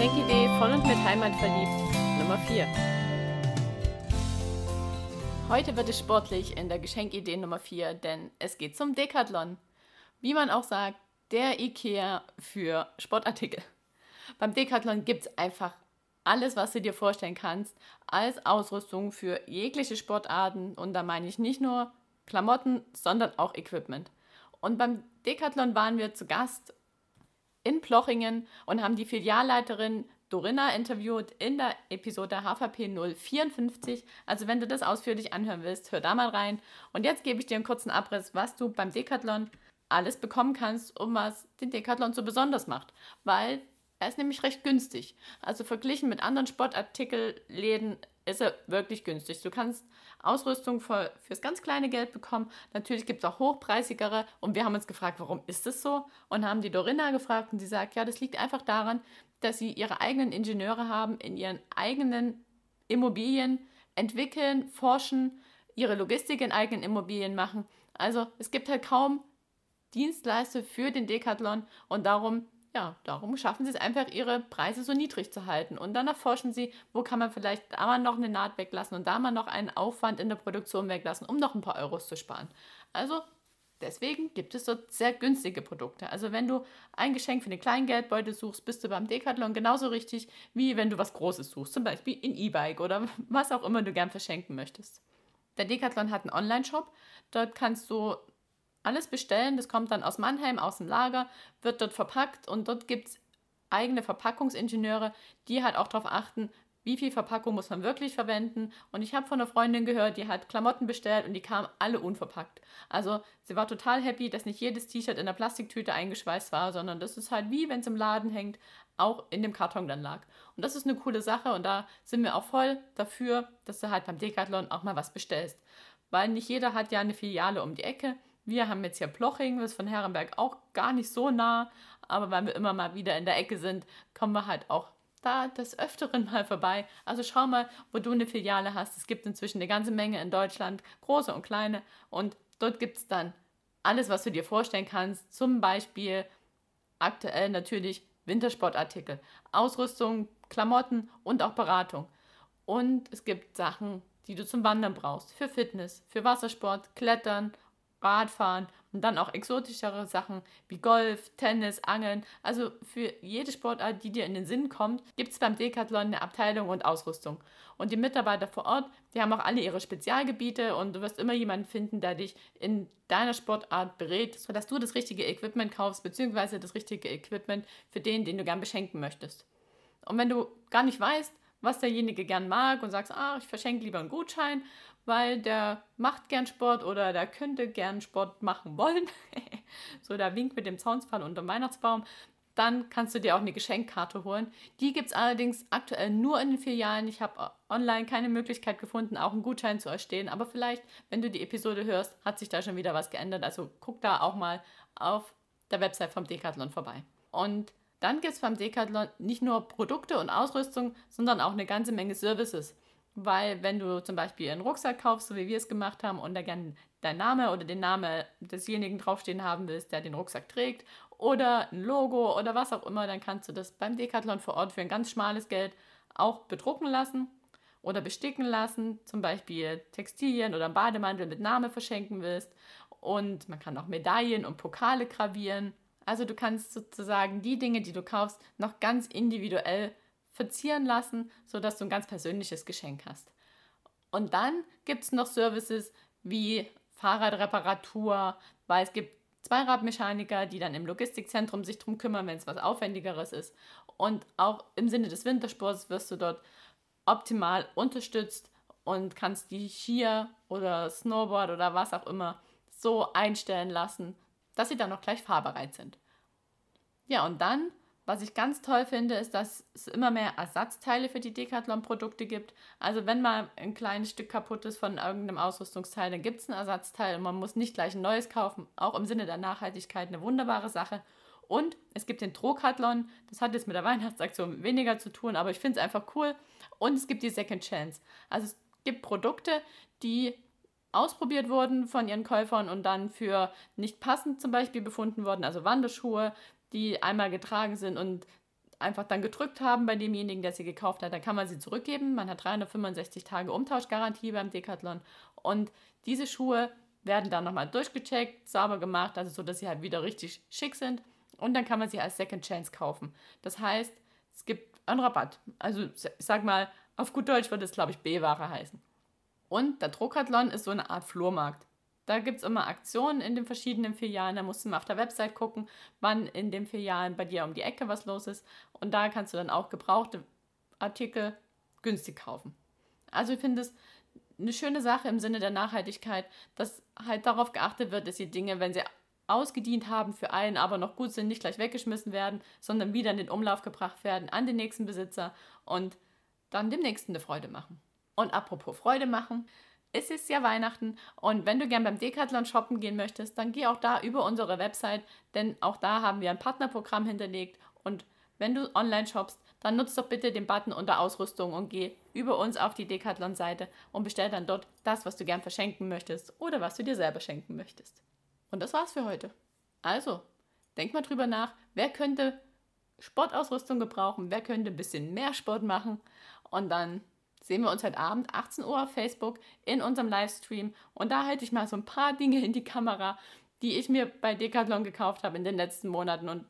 Geschenkidee voll und mit Heimat verliebt Nummer 4. Heute wird es sportlich in der Geschenkidee Nummer 4, denn es geht zum Decathlon. Wie man auch sagt, der IKEA für Sportartikel. Beim Decathlon gibt es einfach alles, was du dir vorstellen kannst, als Ausrüstung für jegliche Sportarten. Und da meine ich nicht nur Klamotten, sondern auch Equipment. Und beim Decathlon waren wir zu Gast in Plochingen und haben die Filialleiterin Dorinna interviewt in der Episode HVP 054. Also wenn du das ausführlich anhören willst, hör da mal rein. Und jetzt gebe ich dir einen kurzen Abriss, was du beim Decathlon alles bekommen kannst, um was den Decathlon so besonders macht. Weil er ist nämlich recht günstig. Also verglichen mit anderen Sportartikelläden ist er wirklich günstig. Du kannst Ausrüstung für, fürs ganz kleine Geld bekommen. Natürlich gibt es auch hochpreisigere. Und wir haben uns gefragt, warum ist das so? Und haben die Dorinna gefragt und sie sagt, ja, das liegt einfach daran, dass sie ihre eigenen Ingenieure haben, in ihren eigenen Immobilien entwickeln, forschen, ihre Logistik in eigenen Immobilien machen. Also es gibt halt kaum Dienstleister für den Decathlon und darum ja, darum schaffen sie es einfach, ihre Preise so niedrig zu halten. Und dann erforschen sie, wo kann man vielleicht da mal noch eine Naht weglassen und da mal noch einen Aufwand in der Produktion weglassen, um noch ein paar Euros zu sparen. Also deswegen gibt es dort sehr günstige Produkte. Also wenn du ein Geschenk für den kleinen Geldbeutel suchst, bist du beim Decathlon genauso richtig, wie wenn du was Großes suchst. Zum Beispiel ein E-Bike oder was auch immer du gern verschenken möchtest. Der Decathlon hat einen Online-Shop. Dort kannst du alles bestellen. Das kommt dann aus Mannheim, aus dem Lager, wird dort verpackt und dort gibt es eigene Verpackungsingenieure, die halt auch darauf achten, wie viel Verpackung muss man wirklich verwenden. Und ich habe von einer Freundin gehört, die hat Klamotten bestellt und die kamen alle unverpackt. Also sie war total happy, dass nicht jedes T-Shirt in der Plastiktüte eingeschweißt war, sondern das ist halt wie wenn es im Laden hängt, auch in dem Karton dann lag. Und das ist eine coole Sache und da sind wir auch voll dafür, dass du halt beim Decathlon auch mal was bestellst. Weil nicht jeder hat ja eine Filiale um die Ecke. Wir haben jetzt hier Ploching, das ist von Herrenberg auch gar nicht so nah, aber weil wir immer mal wieder in der Ecke sind, kommen wir halt auch da des Öfteren mal vorbei. Also schau mal, wo du eine Filiale hast. Es gibt inzwischen eine ganze Menge in Deutschland, große und kleine. Und dort gibt es dann alles, was du dir vorstellen kannst. Zum Beispiel aktuell natürlich Wintersportartikel, Ausrüstung, Klamotten und auch Beratung. Und es gibt Sachen, die du zum Wandern brauchst, für Fitness, für Wassersport, Klettern Radfahren und dann auch exotischere Sachen wie Golf, Tennis, Angeln. Also für jede Sportart, die dir in den Sinn kommt, gibt es beim Decathlon eine Abteilung und Ausrüstung. Und die Mitarbeiter vor Ort, die haben auch alle ihre Spezialgebiete und du wirst immer jemanden finden, der dich in deiner Sportart berät, sodass du das richtige Equipment kaufst, beziehungsweise das richtige Equipment für den, den du gern beschenken möchtest. Und wenn du gar nicht weißt, was derjenige gern mag und sagst, ah, ich verschenke lieber einen Gutschein, weil der macht gern Sport oder der könnte gern Sport machen wollen. so der Wink mit dem Zaunsfall unter dem Weihnachtsbaum. Dann kannst du dir auch eine Geschenkkarte holen. Die gibt es allerdings aktuell nur in den Filialen. Ich habe online keine Möglichkeit gefunden, auch einen Gutschein zu erstehen. Aber vielleicht, wenn du die Episode hörst, hat sich da schon wieder was geändert. Also guck da auch mal auf der Website vom Decathlon vorbei. Und dann gibt es beim Decathlon nicht nur Produkte und Ausrüstung, sondern auch eine ganze Menge Services. Weil wenn du zum Beispiel einen Rucksack kaufst, so wie wir es gemacht haben, und da gerne dein Name oder den Namen desjenigen draufstehen haben willst, der den Rucksack trägt, oder ein Logo oder was auch immer, dann kannst du das beim Decathlon vor Ort für ein ganz schmales Geld auch bedrucken lassen oder besticken lassen, zum Beispiel Textilien oder einen Bademantel mit Name verschenken willst. Und man kann auch Medaillen und Pokale gravieren. Also du kannst sozusagen die Dinge, die du kaufst, noch ganz individuell verzieren lassen, sodass du ein ganz persönliches Geschenk hast. Und dann gibt es noch Services wie Fahrradreparatur, weil es gibt Zweiradmechaniker, die dann im Logistikzentrum sich darum kümmern, wenn es was Aufwendigeres ist. Und auch im Sinne des Wintersports wirst du dort optimal unterstützt und kannst die Skier oder Snowboard oder was auch immer so einstellen lassen, dass sie dann auch gleich fahrbereit sind. Ja, und dann, was ich ganz toll finde, ist, dass es immer mehr Ersatzteile für die Decathlon-Produkte gibt. Also wenn mal ein kleines Stück kaputt ist von irgendeinem Ausrüstungsteil, dann gibt es ein Ersatzteil und man muss nicht gleich ein neues kaufen. Auch im Sinne der Nachhaltigkeit eine wunderbare Sache. Und es gibt den Trokathlon, das hat jetzt mit der Weihnachtsaktion weniger zu tun, aber ich finde es einfach cool. Und es gibt die Second Chance. Also es gibt Produkte, die ausprobiert wurden von ihren Käufern und dann für nicht passend zum Beispiel befunden wurden, also Wanderschuhe, die einmal getragen sind und einfach dann gedrückt haben bei demjenigen, der sie gekauft hat, dann kann man sie zurückgeben. Man hat 365 Tage Umtauschgarantie beim Decathlon und diese Schuhe werden dann nochmal durchgecheckt, sauber gemacht, also so, dass sie halt wieder richtig schick sind und dann kann man sie als Second Chance kaufen. Das heißt, es gibt einen Rabatt. Also ich sag mal, auf gut Deutsch würde es, glaube ich, B-Ware heißen. Und der Druckathlon ist so eine Art Flohmarkt. Da gibt es immer Aktionen in den verschiedenen Filialen. Da musst du mal auf der Website gucken, wann in den Filialen bei dir um die Ecke was los ist. Und da kannst du dann auch gebrauchte Artikel günstig kaufen. Also ich finde es eine schöne Sache im Sinne der Nachhaltigkeit, dass halt darauf geachtet wird, dass die Dinge, wenn sie ausgedient haben für einen, aber noch gut sind, nicht gleich weggeschmissen werden, sondern wieder in den Umlauf gebracht werden an den nächsten Besitzer und dann dem nächsten eine Freude machen. Und apropos Freude machen, es ist ja Weihnachten und wenn du gern beim Decathlon shoppen gehen möchtest, dann geh auch da über unsere Website, denn auch da haben wir ein Partnerprogramm hinterlegt und wenn du online shoppst, dann nutzt doch bitte den Button unter Ausrüstung und geh über uns auf die Decathlon-Seite und bestell dann dort das, was du gern verschenken möchtest oder was du dir selber schenken möchtest. Und das war's für heute. Also, denk mal drüber nach, wer könnte Sportausrüstung gebrauchen, wer könnte ein bisschen mehr Sport machen und dann sehen wir uns heute Abend 18 Uhr auf Facebook in unserem Livestream und da halte ich mal so ein paar Dinge in die Kamera, die ich mir bei Decathlon gekauft habe in den letzten Monaten und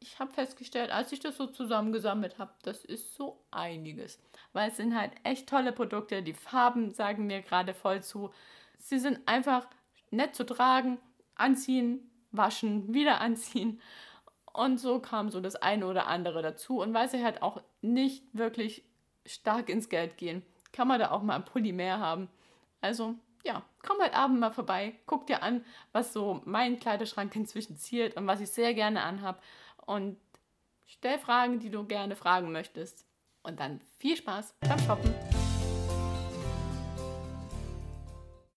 ich habe festgestellt, als ich das so zusammengesammelt habe, das ist so einiges. Weil es sind halt echt tolle Produkte, die Farben sagen mir gerade voll zu. Sie sind einfach nett zu tragen, anziehen, waschen, wieder anziehen. Und so kam so das eine oder andere dazu. Und weil sie halt auch nicht wirklich stark ins Geld gehen, kann man da auch mal ein Pulli mehr haben. Also ja, komm heute Abend mal vorbei, guck dir an, was so mein Kleiderschrank inzwischen zielt und was ich sehr gerne anhab. Und stell Fragen, die du gerne fragen möchtest. Und dann viel Spaß beim Shoppen.